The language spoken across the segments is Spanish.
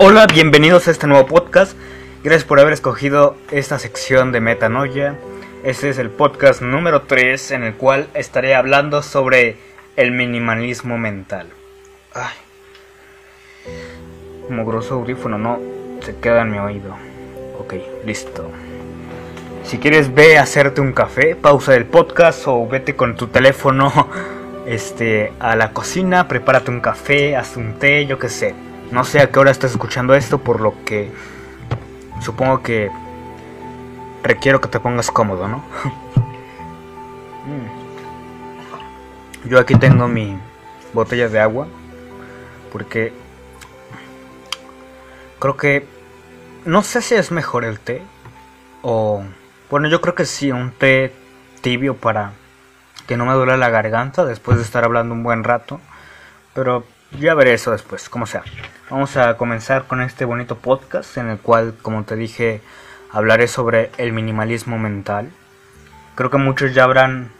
Hola, bienvenidos a este nuevo podcast. Gracias por haber escogido esta sección de Metanoia. Este es el podcast número 3 en el cual estaré hablando sobre el minimalismo mental. Ay. Mogroso audífono, no se queda en mi oído. Ok, listo. Si quieres ve a hacerte un café, pausa el podcast o vete con tu teléfono este, a la cocina, prepárate un café, haz un té, yo qué sé. No sé a qué hora estás escuchando esto, por lo que supongo que requiero que te pongas cómodo, ¿no? Yo aquí tengo mi botella de agua, porque creo que no sé si es mejor el té o bueno, yo creo que sí, un té tibio para que no me duele la garganta después de estar hablando un buen rato. Pero ya veré eso después, como sea. Vamos a comenzar con este bonito podcast en el cual, como te dije, hablaré sobre el minimalismo mental. Creo que muchos ya habrán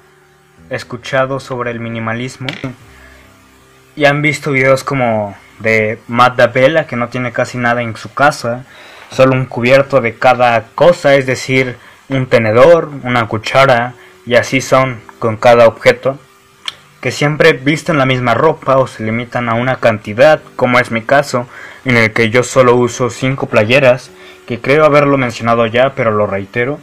escuchado sobre el minimalismo y han visto videos como de Matt Dabella que no tiene casi nada en su casa, solo un cubierto de cada cosa, es decir, un tenedor, una cuchara y así son con cada objeto, que siempre visten la misma ropa o se limitan a una cantidad, como es mi caso, en el que yo solo uso 5 playeras, que creo haberlo mencionado ya, pero lo reitero.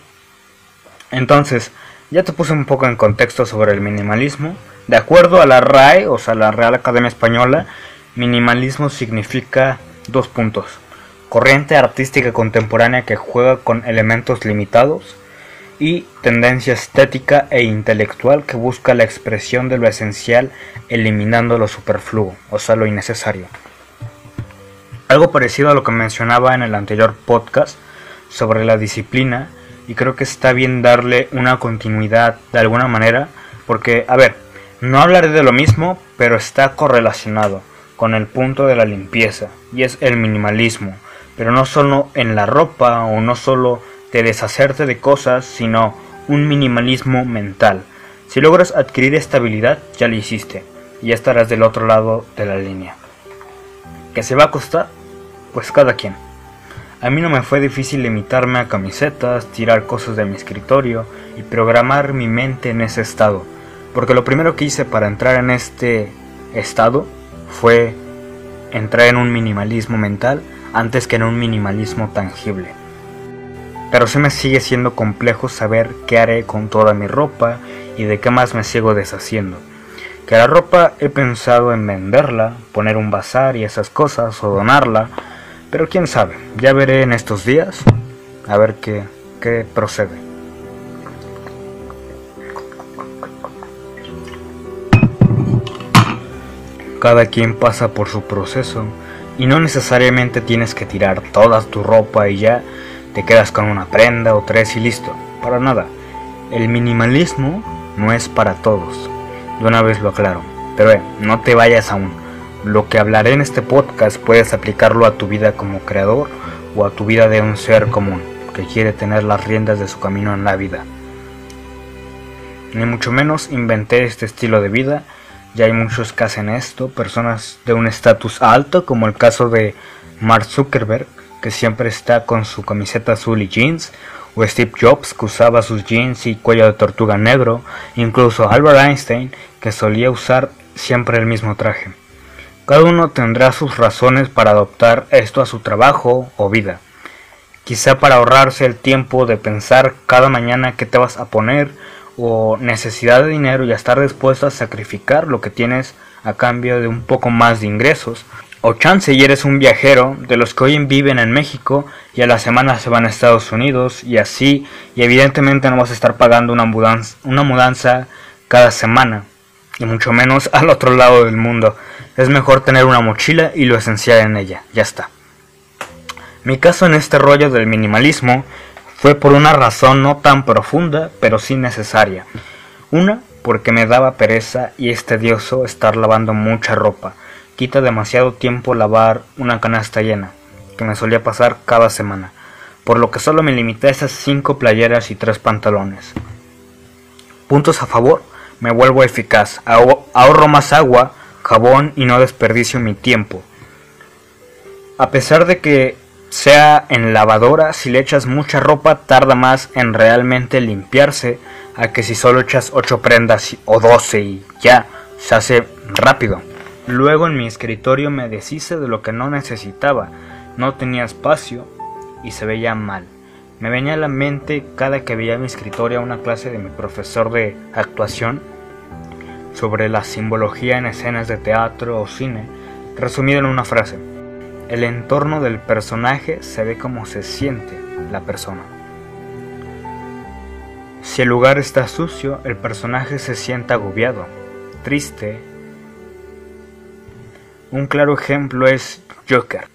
Entonces, ya te puse un poco en contexto sobre el minimalismo. De acuerdo a la RAE, o sea, la Real Academia Española, minimalismo significa dos puntos. Corriente artística contemporánea que juega con elementos limitados, y tendencia estética e intelectual que busca la expresión de lo esencial eliminando lo superfluo, o sea, lo innecesario. Algo parecido a lo que mencionaba en el anterior podcast sobre la disciplina y creo que está bien darle una continuidad de alguna manera porque, a ver, no hablaré de lo mismo, pero está correlacionado con el punto de la limpieza y es el minimalismo, pero no solo en la ropa o no solo de deshacerte de cosas, sino un minimalismo mental. Si logras adquirir estabilidad, ya lo hiciste, y ya estarás del otro lado de la línea. ¿Qué se va a costar? Pues cada quien. A mí no me fue difícil limitarme a camisetas, tirar cosas de mi escritorio y programar mi mente en ese estado, porque lo primero que hice para entrar en este estado fue entrar en un minimalismo mental antes que en un minimalismo tangible pero sí me sigue siendo complejo saber qué haré con toda mi ropa y de qué más me sigo deshaciendo. Que la ropa he pensado en venderla, poner un bazar y esas cosas o donarla, pero quién sabe, ya veré en estos días a ver qué, qué procede. Cada quien pasa por su proceso y no necesariamente tienes que tirar toda tu ropa y ya te quedas con una prenda o tres y listo. Para nada. El minimalismo no es para todos. De una vez lo aclaro. Pero eh, no te vayas aún. Lo que hablaré en este podcast puedes aplicarlo a tu vida como creador o a tu vida de un ser común que quiere tener las riendas de su camino en la vida. Ni mucho menos inventé este estilo de vida. Ya hay muchos que hacen esto, personas de un estatus alto, como el caso de Mark Zuckerberg, que siempre está con su camiseta azul y jeans, o Steve Jobs que usaba sus jeans y cuello de tortuga negro, incluso Albert Einstein que solía usar siempre el mismo traje. Cada uno tendrá sus razones para adoptar esto a su trabajo o vida. Quizá para ahorrarse el tiempo de pensar cada mañana qué te vas a poner o necesidad de dinero y estar dispuesto a sacrificar lo que tienes a cambio de un poco más de ingresos o chance y eres un viajero de los que hoy viven en México y a la semana se van a Estados Unidos y así, y evidentemente no vas a estar pagando una mudanza, cada semana, y mucho menos al otro lado del mundo. Es mejor tener una mochila y lo esencial en ella, ya está. Mi caso en este rollo del minimalismo fue por una razón no tan profunda, pero sí necesaria. Una, porque me daba pereza y es tedioso estar lavando mucha ropa quita demasiado tiempo lavar una canasta llena, que me solía pasar cada semana, por lo que solo me limité a esas 5 playeras y 3 pantalones. Puntos a favor, me vuelvo eficaz, ahorro más agua, jabón y no desperdicio mi tiempo. A pesar de que sea en lavadora, si le echas mucha ropa tarda más en realmente limpiarse a que si solo echas 8 prendas o 12 y ya, se hace rápido. Luego en mi escritorio me deshice de lo que no necesitaba, no tenía espacio y se veía mal. Me venía a la mente cada que veía mi escritorio una clase de mi profesor de actuación sobre la simbología en escenas de teatro o cine, resumido en una frase. El entorno del personaje se ve como se siente la persona. Si el lugar está sucio, el personaje se siente agobiado, triste. Un claro ejemplo es Joker.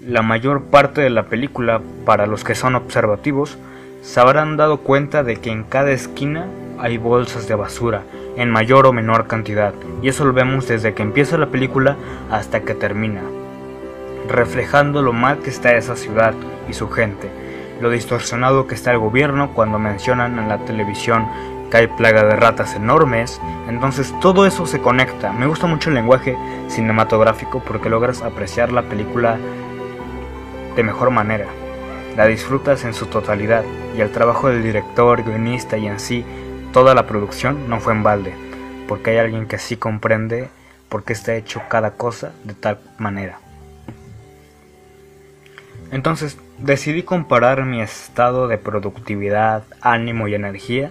La mayor parte de la película, para los que son observativos, se habrán dado cuenta de que en cada esquina hay bolsas de basura, en mayor o menor cantidad, y eso lo vemos desde que empieza la película hasta que termina reflejando lo mal que está esa ciudad y su gente, lo distorsionado que está el gobierno cuando mencionan en la televisión hay plaga de ratas enormes, entonces todo eso se conecta. Me gusta mucho el lenguaje cinematográfico porque logras apreciar la película de mejor manera. La disfrutas en su totalidad y el trabajo del director, guionista y en sí toda la producción no fue en balde, porque hay alguien que sí comprende por qué está hecho cada cosa de tal manera. Entonces decidí comparar mi estado de productividad, ánimo y energía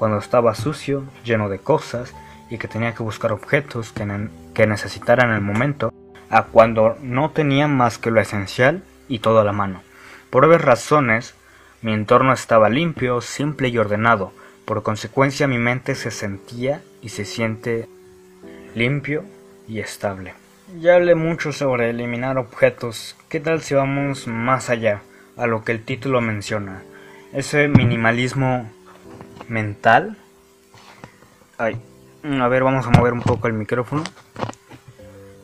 cuando estaba sucio, lleno de cosas y que tenía que buscar objetos que, que necesitara en el momento, a cuando no tenía más que lo esencial y todo a la mano. Por obvias razones, mi entorno estaba limpio, simple y ordenado. Por consecuencia, mi mente se sentía y se siente limpio y estable. Ya hablé mucho sobre eliminar objetos. ¿Qué tal si vamos más allá a lo que el título menciona? Ese minimalismo mental. Ay, a ver, vamos a mover un poco el micrófono.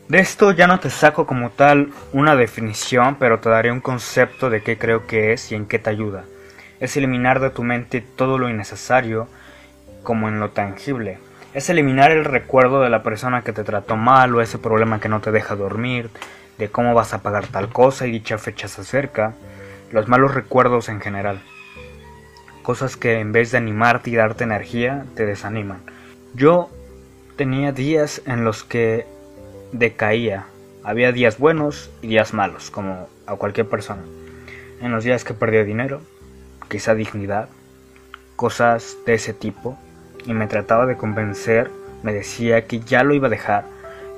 De esto ya no te saco como tal una definición, pero te daré un concepto de qué creo que es y en qué te ayuda. Es eliminar de tu mente todo lo innecesario como en lo tangible es eliminar el recuerdo de la persona que te trató mal o ese problema que no te deja dormir, de cómo vas a pagar tal cosa y dicha fecha se acerca, los malos recuerdos en general. Cosas que en vez de animarte y darte energía, te desaniman. Yo tenía días en los que decaía. Había días buenos y días malos, como a cualquier persona. En los días que perdía dinero, quizá dignidad, cosas de ese tipo, y me trataba de convencer, me decía que ya lo iba a dejar,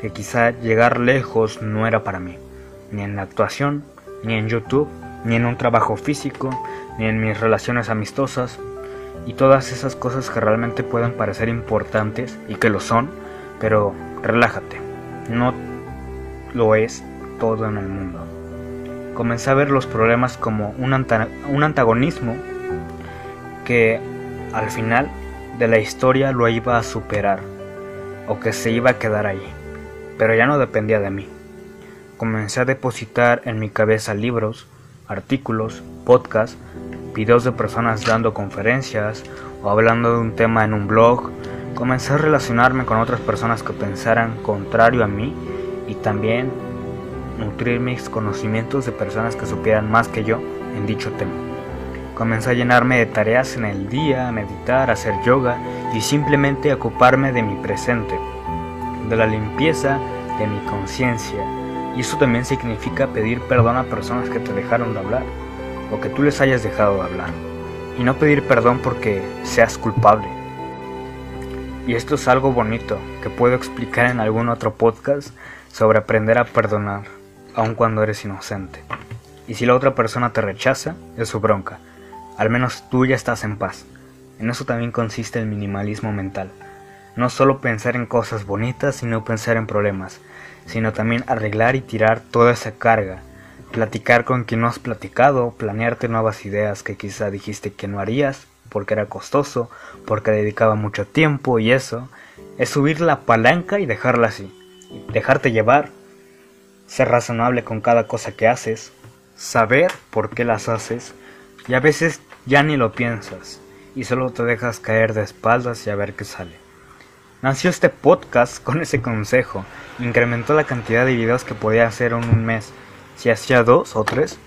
que quizá llegar lejos no era para mí, ni en la actuación, ni en YouTube, ni en un trabajo físico, ni en mis relaciones amistosas, y todas esas cosas que realmente pueden parecer importantes y que lo son, pero relájate, no lo es todo en el mundo. Comencé a ver los problemas como un, antagonismo que al final de la historia lo iba a superar o que se iba a quedar ahí, pero ya no dependía de mí. Comencé a depositar en mi cabeza libros, artículos, podcasts, videos de personas dando conferencias o hablando de un tema en un blog. Comencé a relacionarme con otras personas que pensaran contrario a mí y también nutrir mis conocimientos de personas que supieran más que yo en dicho tema. Comencé a llenarme de tareas en el día, a meditar, a hacer yoga y simplemente a ocuparme de mi presente, de la limpieza de mi conciencia. Y eso también significa pedir perdón a personas que te dejaron de hablar o que tú les hayas dejado de hablar. Y no pedir perdón porque seas culpable. Y esto es algo bonito que puedo explicar en algún otro podcast sobre aprender a perdonar, aun cuando eres inocente. Y si la otra persona te rechaza, es su bronca al menos tú ya estás en paz. En eso también consiste el minimalismo mental. No solo pensar en cosas bonitas, sino pensar en problemas, sino también arreglar y tirar toda esa carga, platicar con quien no has platicado, planearte nuevas ideas que quizá dijiste que no harías porque era costoso, porque dedicaba mucho tiempo y eso, es subir la palanca y dejarla así, dejarte llevar, ser razonable con cada cosa que haces, saber por qué las haces y a veces ya ni lo piensas y solo te dejas caer de espaldas y a ver qué sale. Nació este podcast con ese consejo, incrementó la cantidad de videos que podía hacer en un mes Si hacía dos o tres,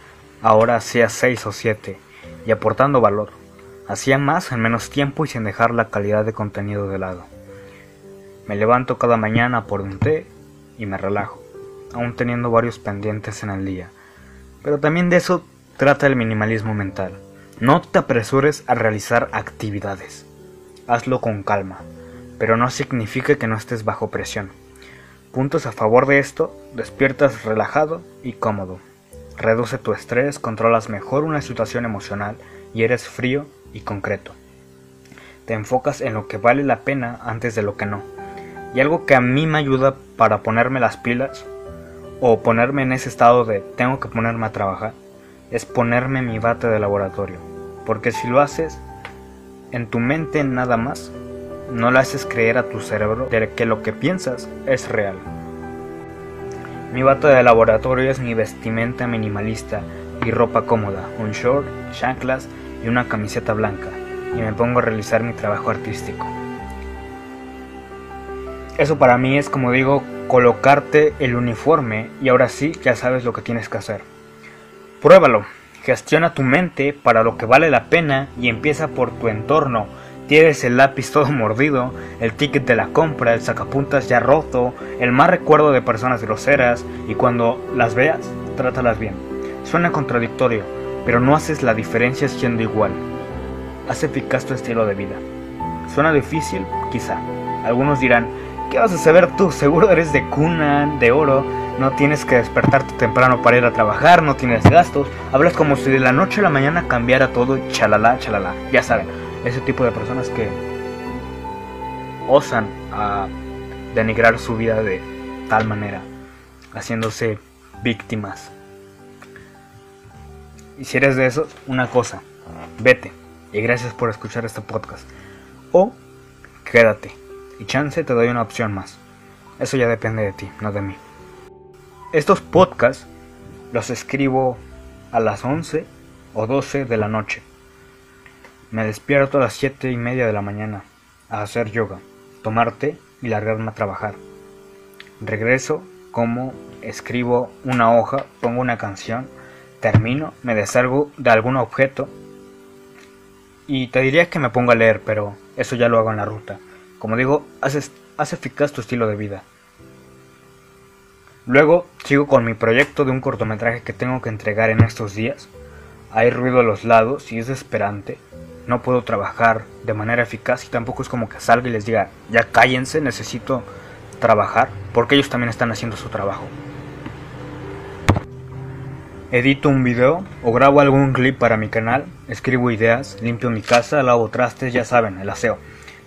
ahora hacía seis o siete, y aportando valor. Hacía más en menos tiempo y sin dejar la calidad de contenido de lado. Me levanto cada mañana por un té y me relajo, aún teniendo varios pendientes en el día. Pero también de eso trata el minimalismo mental. No te apresures a realizar actividades. Hazlo con calma, pero no significa que no estés bajo presión. Puntos a favor de esto, despiertas relajado y cómodo. Reduce tu estrés, controlas mejor una situación emocional y eres frío y concreto. Te enfocas en lo que vale la pena antes de lo que no. Y algo que a mí me ayuda para ponerme las pilas o ponerme en ese estado de tengo que ponerme a trabajar es ponerme mi bate de laboratorio. Porque si lo haces en tu mente nada más, no le haces creer a tu cerebro de que lo que piensas es real. Mi bata de laboratorio es mi vestimenta minimalista y ropa cómoda, un short, chanclas y una camiseta blanca, y me pongo a realizar mi trabajo artístico. Eso para mí es como digo, colocarte el uniforme y ahora sí ya sabes lo que tienes que hacer. Pruébalo, gestiona tu mente para lo que vale la pena y empieza por tu entorno Tienes el lápiz todo mordido, el ticket de la compra, el sacapuntas ya roto, el mal recuerdo de personas groseras y cuando las veas, trátalas bien. Suena contradictorio, pero no haces la diferencia siendo igual. Haz eficaz tu estilo de vida. Suena difícil, quizá. Algunos dirán, ¿qué vas a saber tú? Seguro eres de cuna, de oro, no tienes que despertarte temprano para ir a trabajar, no tienes gastos, hablas como si de la noche a la mañana cambiara todo, chalala, chalala. Ya saben, ese tipo de personas que osan a denigrar su vida de tal manera, haciéndose víctimas. Y si eres de esos, una cosa, vete. Y gracias por escuchar este podcast. O quédate. Y chance te doy una opción más. Eso ya depende de ti, no de mí. Estos podcasts los escribo a las 11 o 12 de la noche. Me despierto a las siete y media de la mañana a hacer yoga, tomar té y largarme a trabajar. Regreso, como, escribo una hoja, pongo una canción, termino, me desargo de algún objeto y te diría que me pongo a leer, pero eso ya lo hago en la ruta. Como digo, haces, haz eficaz tu estilo de vida. Luego sigo con mi proyecto de un cortometraje que tengo que entregar en estos días. Hay ruido a los lados y es desesperante no puedo trabajar de manera eficaz y tampoco es como que salga y les diga, ya cállense, necesito trabajar, porque ellos también están haciendo su trabajo. Edito un video o grabo algún clip para mi canal, escribo ideas, limpio mi casa, lavo trastes, ya saben, el aseo.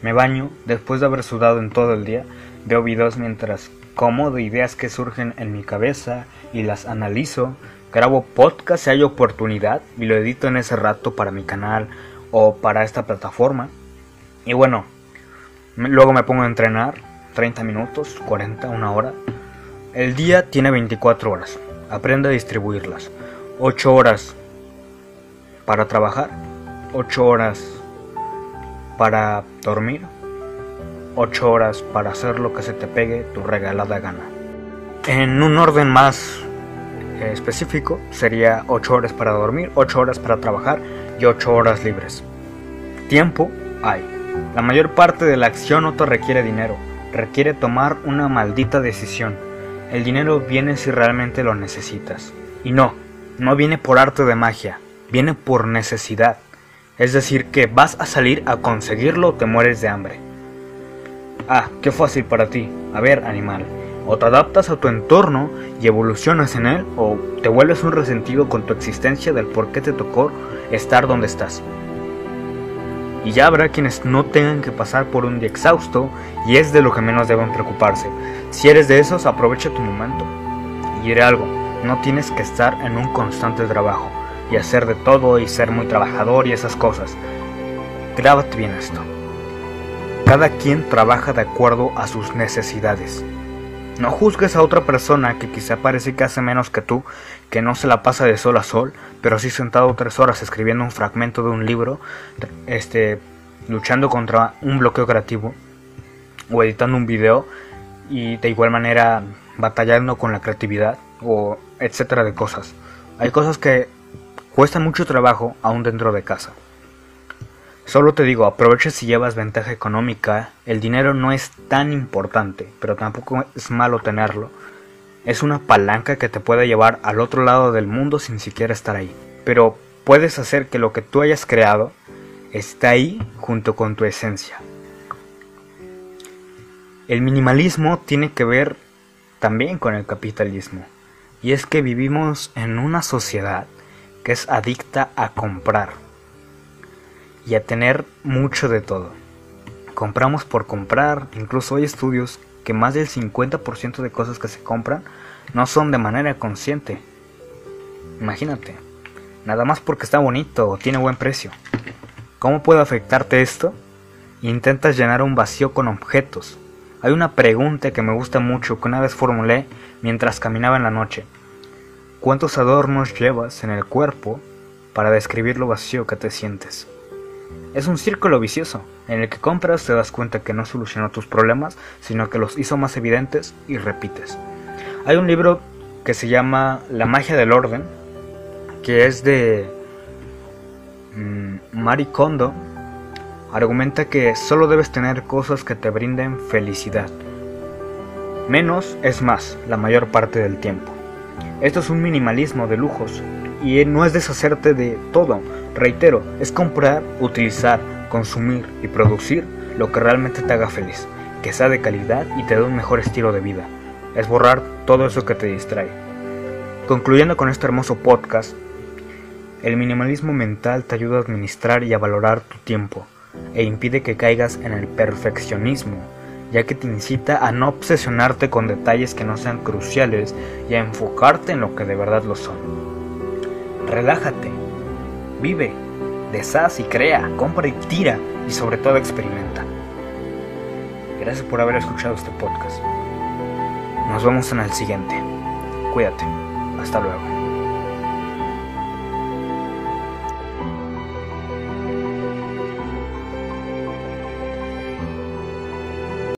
Me baño, después de haber sudado en todo el día, veo videos mientras como de ideas que surgen en mi cabeza y las analizo, grabo podcast si hay oportunidad y lo edito en ese rato para mi canal o para esta plataforma. Y bueno, luego me pongo a entrenar 30 minutos, 40, una hora. El día tiene 24 horas. Aprende a distribuirlas. 8 horas para trabajar, 8 horas para dormir, 8 horas para hacer lo que se te pegue tu regalada gana. En un orden más específico sería 8 horas para dormir, 8 horas para trabajar y 8 horas libres. Tiempo hay. La mayor parte de la acción no te requiere dinero, requiere tomar una maldita decisión. El dinero viene si realmente lo necesitas. Y no, no viene por arte de magia, viene por necesidad. Es decir, que vas a salir a conseguirlo o te mueres de hambre. Ah, qué fácil para ti. A ver, animal, o te adaptas a tu entorno y evolucionas en él, o te vuelves un resentido con tu existencia del por qué te tocó estar donde estás. Y ya habrá quienes no tengan que pasar por un día exhausto y es de lo que menos deben preocuparse. Si eres de esos, aprovecha tu momento. Y diré algo, no tienes que estar en un constante trabajo y hacer de todo y ser muy trabajador y esas cosas. Grábate bien esto. Cada quien trabaja de acuerdo a sus necesidades. No juzgues a otra persona que quizá parece que hace menos que tú, que no se la pasa de sol a sol, pero sí sentado tres horas escribiendo un fragmento de un libro, este, luchando contra un bloqueo creativo, o editando un video, y de igual manera batallando con la creatividad, o etcétera de cosas. Hay cosas que cuestan mucho trabajo aún dentro de casa. Solo te digo, aprovecha si llevas ventaja económica, el dinero no es tan importante, pero tampoco es malo tenerlo. Es una palanca que te puede llevar al otro lado del mundo sin siquiera estar ahí. Pero puedes hacer que lo que tú hayas creado esté ahí junto con tu esencia. El minimalismo tiene que ver también con el capitalismo. Y es que vivimos en una sociedad que es adicta a comprar y a tener mucho de todo. Compramos por comprar, incluso hay estudios que más del 50% de cosas que se compran no son de manera consciente. Imagínate, nada más porque está bonito o tiene buen precio. ¿Cómo puede afectarte esto? Intentas llenar un vacío con objetos. Hay una pregunta que me gusta mucho que una vez formulé mientras caminaba en la noche. ¿Cuántos adornos llevas en el cuerpo para describir lo vacío que te sientes? Es un círculo vicioso, en el que compras te das cuenta que no solucionó tus problemas, sino que los hizo más evidentes y repites. Hay un libro que se llama La magia del orden, que es de mmm, Marie Kondo. Argumenta que solo debes tener cosas que te brinden felicidad. Menos es más la mayor parte del tiempo. Esto es un minimalismo de lujos y no es deshacerte de todo, Reitero, es comprar, utilizar, consumir y producir lo que realmente te haga feliz, que sea de calidad y te dé un mejor estilo de vida. Es borrar todo eso que te distrae. Concluyendo con este hermoso podcast, el minimalismo mental te ayuda a administrar y a valorar tu tiempo e impide que caigas en el perfeccionismo, ya que te incita a no obsesionarte con detalles que no sean cruciales y a enfocarte en lo que de verdad lo son. Relájate Vive, deshaz y crea, compra y tira y sobre todo experimenta. Gracias por haber escuchado este podcast. Nos vemos en el siguiente. Cuídate. Hasta luego.